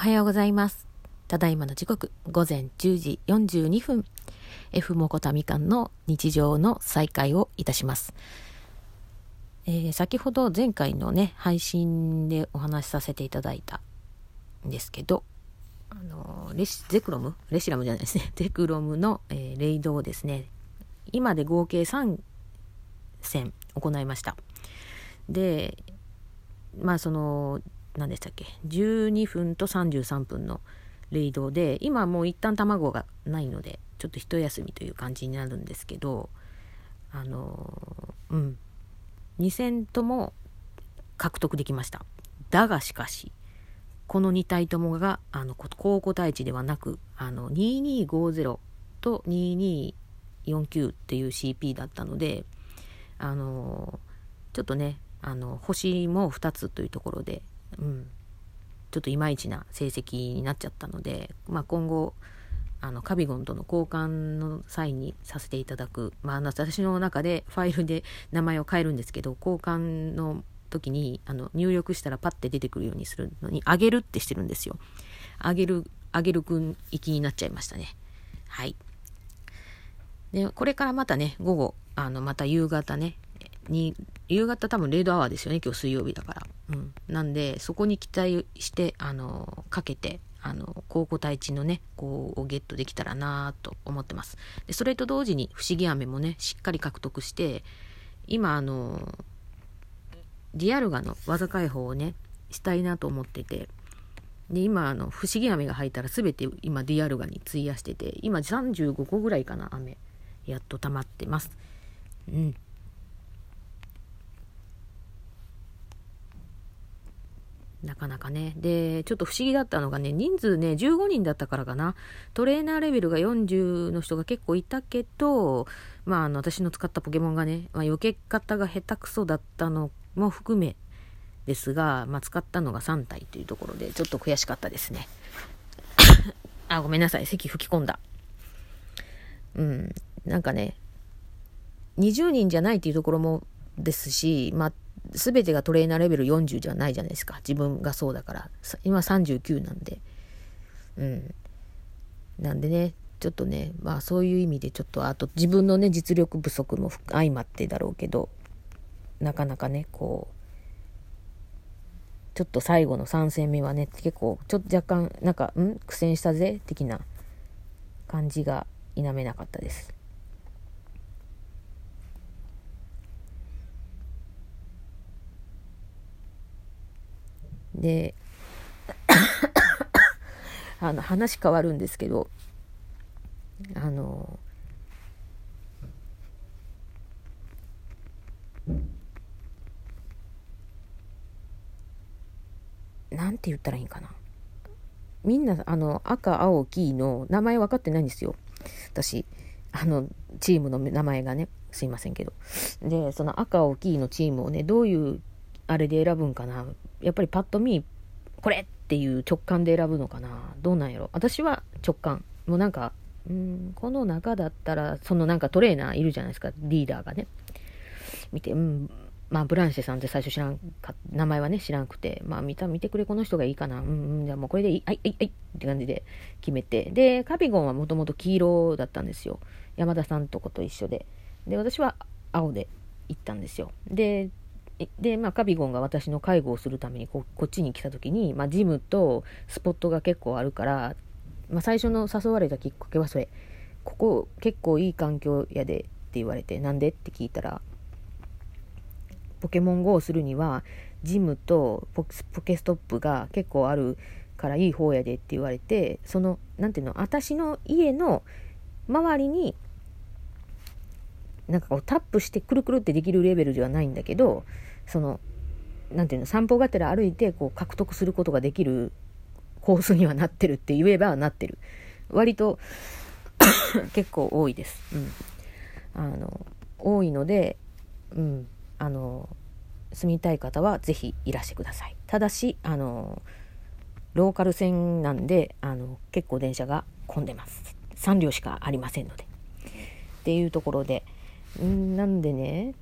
おはようございます。ただいまの時刻、午前10時42分。F モコタみかんの日常の再開をいたします。えー、先ほど前回のね、配信でお話しさせていただいたんですけど、あのレシ、ゼクロム？レシラムじゃないですね。ゼクロムの、えー、レイドをですね、今で合計3戦行いました。で、まあその、何でしたっけ？12分と33分のレイドで今もう一旦卵がないのでちょっと一休みという感じになるんですけどあのうん。2戦とも獲得できました。だがしかしこの2体ともがあの高個体値ではなくあの2250と2249っていう CP だったのであのちょっとねあの星も2つというところでうん、ちょっといまいちな成績になっちゃったので、まあ、今後あのカビゴンとの交換の際にさせていただく、まあ、私の中でファイルで名前を変えるんですけど交換の時にあの入力したらパッて出てくるようにするのにあげるってしてるんですよ。あげるあげるくん行きになっちゃいましたね。はい。でこれからまたね午後あのまた夕方ねに夕方多分0度アワーですよね今日水曜日だから、うん、なんでそこに期待してあのかけてあの高校対地のねこうをゲットできたらなと思ってます。でそれと同時に不思議飴もねしっかり獲得して今あのディアルガの技解放をねしたいなと思っててで今あの不思議飴が入ったら全て今ディアルガに費やしてて今35個ぐらいかな飴やっと溜まってます。うん。なかなかね。で、ちょっと不思議だったのがね、人数ね、15人だったからかな。トレーナーレベルが40の人が結構いたけど、まあ、あの、私の使ったポケモンがね、まあ、避け方が下手くそだったのも含めですが、まあ、使ったのが3体というところで、ちょっと悔しかったですね。あ、ごめんなさい。席吹き込んだ。うん。なんかね、20人じゃないっていうところもですし、まあ、全てがトレーナーレベル40じゃないじゃないですか。自分がそうだから。今39なんで。うん。なんでねちょっとねまあそういう意味でちょっとあと自分のね実力不足も相まってだろうけどなかなかねこうちょっと最後の3戦目はね結構ちょっと若干なんかん？苦戦したぜ？的な感じが否めなかったです。で あの話変わるんですけどあのなんて言ったらいいんかな。みんなあの赤青黄の名前分かってないんですよ。私あのチームの名前がねすいませんけど。でその赤青黄のチームをねどういうあれで選ぶんかな。やっぱりパッと見これっていう直感で選ぶのかな。どうなんやろ。私は直感。もうなんかうんこの中だったらそのなんかトレーナーいるじゃないですか。リーダーがね。見てうんまあブランシェさんって最初知らんか名前はね知らんくて。まあ見た見てくれこの人がいいかな。うんじゃあもうこれでいい。はいはいはい。って感じで決めて。でカビゴンはもともと黄色だったんですよ。山田さんとこと一緒で。で私は青で行ったんですよ。でで、まあ、カビゴンが私の介護をするためにここっちに来た時に、まあ、ジムとスポットが結構あるから、まあ、最初の誘われたきっかけはそれ。ここ結構いい環境やでって言われてなんでって聞いたらポケモン GO をするにはジムとポケストップが結構あるからいい方やでって言われてその何ていうの私の家の周りになんかこうタップしてくるくるってできるレベルではないんだけどその何ていうの散歩がてら歩いてこう獲得することができるコースにはなってるって言えばなってる。割と 結構多いです、うん、あの多いので、うん、あの住みたい方は是非いらしてください。ただしあのローカル線なんであの結構電車が混んでます。3両しかありませんので。っていうところで。んなんでね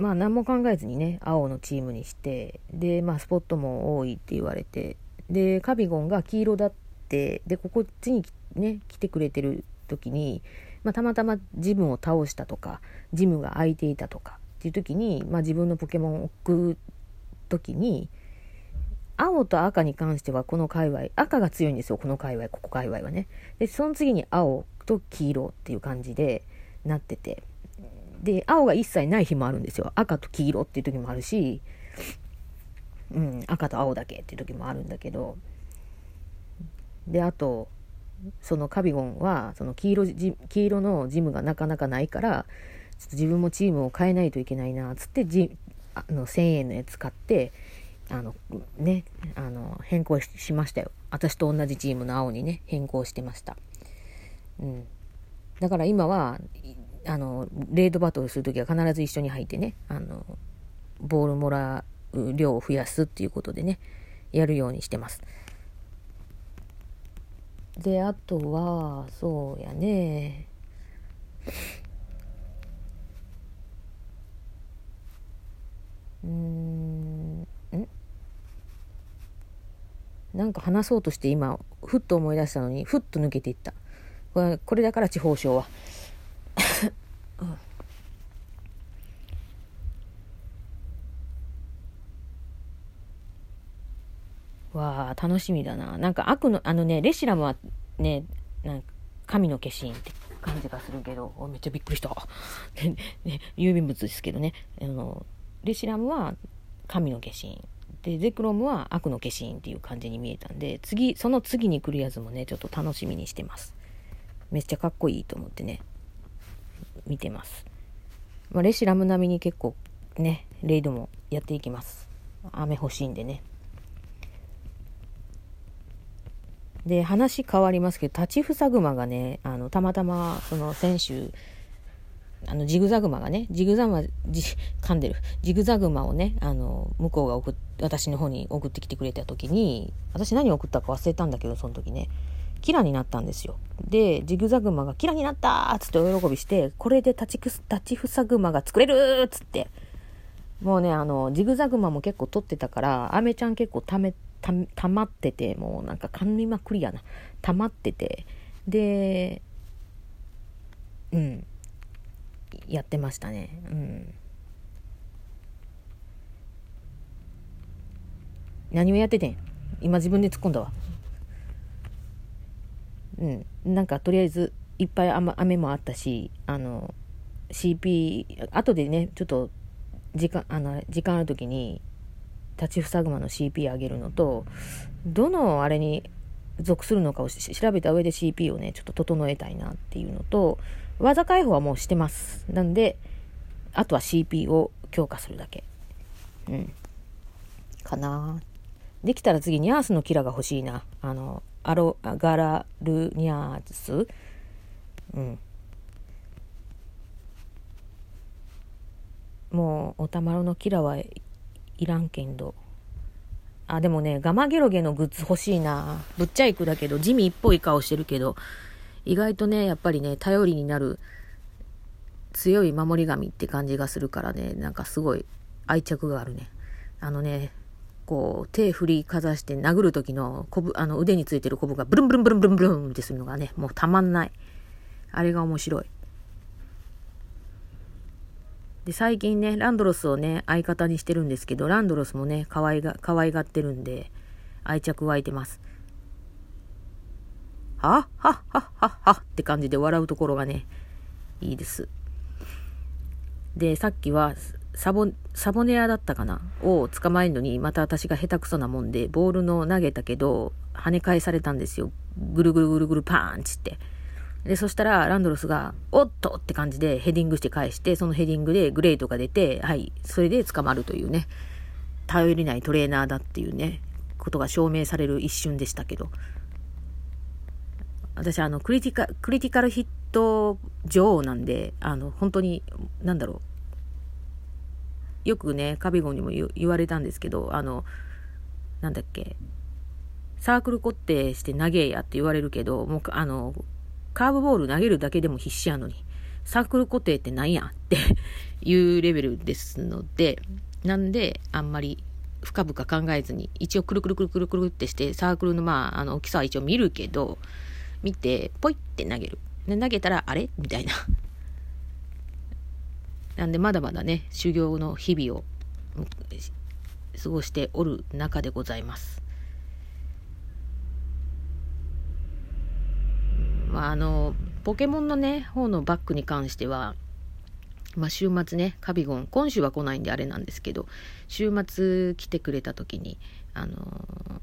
まあ何も考えずにね青のチームにしてでまあスポットも多いって言われてでカビゴンが黄色だってでこっちにね来てくれてる時に、まあ、たまたまジムを倒したとかジムが空いていたとかっていう時に、まあ、自分のポケモンを置く時に青と赤に関してはこの界隈赤が強いんですよこの界隈ここ界隈はね。でその次に青と黄色っていう感じでなってて。で青が一切ない日もあるんですよ。赤と黄色っていう時もあるし、うん、赤と青だけっていう時もあるんだけど。であとそのカビゴンはその黄色黄色のジムがなかなかないからちょっと自分もチームを変えないといけないなっつってジあの1000円のやつ買ってあのねあの変更しましたよ。私と同じチームの青にね変更してました。うん。だから今はあのレードバトルする時は必ず一緒に入ってねあのボールもらう量を増やすっていうことでねやるようにしてます。であとはそうやね。うん？なんか話そうとして今ふっと思い出したのにふっと抜けていった。これこれだから地方省は、うん、わあ楽しみだな。なんか悪のあのねレシラムはねなんか神の化身って感じがするけどめっちゃびっくりした。ね、郵便物ですけどね。あのレシラムは神の化身。でゼクロムは悪の化身っていう感じに見えたんで次その次に来るやつもねちょっと楽しみにしてます。めっちゃかっこいいと思ってね。見てます、まあ、レシラム並みに結構ねレイドもやっていきます。雨欲しいんでね。で話変わりますけど立ちふさぐまがねあのたまたまその先週あの、ジグザグマがね、ジグザグマ、じ、噛んでる。ジグザグマをね、あの、向こうが送っ、私の方に送ってきてくれた時に、私何送ったか忘れたんだけど、その時ね、キラになったんですよ。で、ジグザグマがキラになったっつってお喜びして、これで立ちくす、立ちふさぐまが作れるっつって。もうね、あの、ジグザグマも結構取ってたから、アメちゃん結構ため、た、たまってて、もうなんか噛みまくりやな。たまってて。で、うん。やってましたね。うん。何をやっててん？今自分で突っ込んだわ。うん。なんかとりあえずいっぱい雨もあったし、あの、CP、後でね、ちょっと時間、あの、時間ある時に、立ちふさぐまの CP 上げるのと、どのあれに属するのかを調べた上で CP をね、ちょっと整えたいなっていうのと、技解放はもうしてます。なんで、あとは CP を強化するだけ。うん。かなできたら次、ニャースのキラが欲しいな。あの、アロ、ガラルニャースうん。もう、おたまろのキラはいらんけんど。あ、でもね、ガマゲロゲのグッズ欲しいな。ぶっちゃいくだけど、地味っぽい顔してるけど、意外とね、やっぱりね、頼りになる強い守り神って感じがするからね、なんかすごい愛着があるね。あのね、こう、手振りかざして殴る時のこぶ、あの腕についてるコブがブルンブルンブルンブルンブルンってするのがね、もうたまんない。あれが面白い。で、最近ね、ランドロスをね、相方にしてるんですけど、ランドロスもね、可愛が、可愛がってるんで、愛着湧いてます。はっはっはっはっはって感じで笑うところがね、いいです。で、さっきは、サボ、サボネアだったかな？を捕まえるのに、また私が下手くそなもんで、ボールの投げたけど、跳ね返されたんですよ。ぐるぐるぐるぐるパーンチって。で、そしたら、ランドロスが、おっとって感じでヘディングして返して、そのヘディングでグレートが出て、はい、それで捕まるというね、頼りないトレーナーだっていうね、ことが証明される一瞬でしたけど、私あのクリティカクリティカルヒット女王なんであの本当に何だろうよくねカビゴンにも言われたんですけどあのなんだっけサークル固定して投げやって言われるけどもうあのカーブボール投げるだけでも必死やのにサークル固定って何やって いうレベルですので、なんで、あんまり深々考えずに、一応くるくるくるくるくるってして、サークルのまあ、あの、大きさは一応見るけど、見て、ポイって投げる。で、投げたら、あれ？みたいな。なんで、まだまだね、修行の日々を過ごしておる中でございます。まあ、あの、ポケモンのね、方のバッグに関しては、まあ、週末ね、カビゴン、今週は来ないんであれなんですけど、週末来てくれた時に、あの、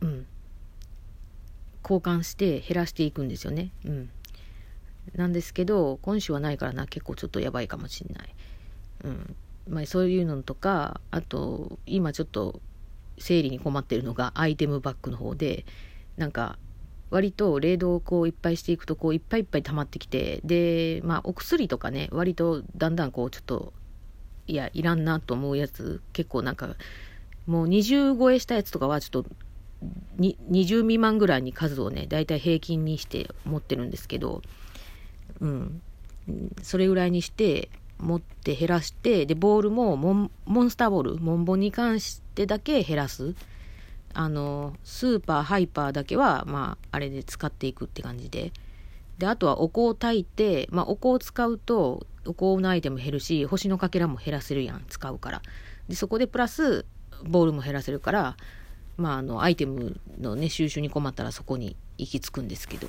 うん、交換して減らしていくんですよね。うん。なんですけど、今週はないからな、結構ちょっとやばいかもしんない。うん。まあ、そういうのとか、あと、今ちょっと整理に困ってるのがアイテムバッグの方で、なんか、割と冷凍をこういっぱいしていくとこういっぱいいっぱい溜まってきてでまあお薬とかね割とだんだんこうちょっといやいらんなと思うやつ結構なんかもう20超えしたやつとかはちょっと20未満ぐらいに数をねだいたい平均にして持ってるんですけどうん。それぐらいにして持って減らしてでボールもモンスターボールモンボンに関してだけ減らす。あのスーパーハイパーだけはまああれで使っていくって感じで。であとはお香を炊いて、まあ、お香を使うとお香のアイテム減るし星のかけらも減らせるやん使うから。でそこでプラスボールも減らせるからまああのアイテムのね収集に困ったらそこに行き着くんですけど。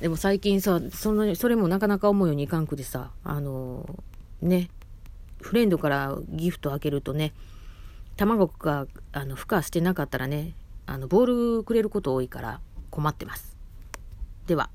でも最近さそのそれもなかなか思うようにいかんくでさあのねフレンドからギフト開けるとね卵があの孵化してなかったらねあのボールくれること多いから困ってます。では。